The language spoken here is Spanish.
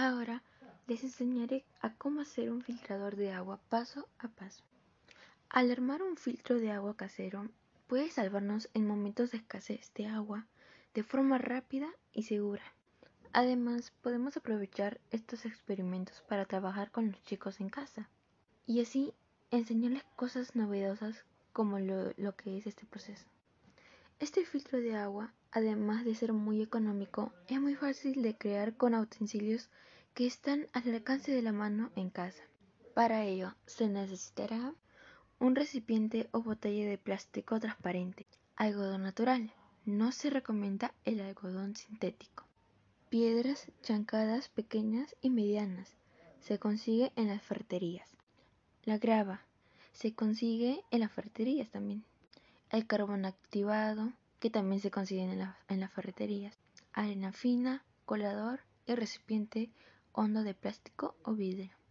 Ahora les enseñaré a cómo hacer un filtrador de agua paso a paso. Al armar un filtro de agua casero puede salvarnos en momentos de escasez de agua de forma rápida y segura. Además, podemos aprovechar estos experimentos para trabajar con los chicos en casa y así enseñarles cosas novedosas como lo, lo que es este proceso. Este filtro de agua, además de ser muy económico, es muy fácil de crear con utensilios que están al alcance de la mano en casa. Para ello se necesitará un recipiente o botella de plástico transparente, algodón natural, no se recomienda el algodón sintético, piedras chancadas pequeñas y medianas, se consigue en las ferreterías, la grava, se consigue en las ferreterías también, el carbón activado, que también se consigue en, en las ferreterías, arena fina, colador y recipiente hondo de plástico o vidrio.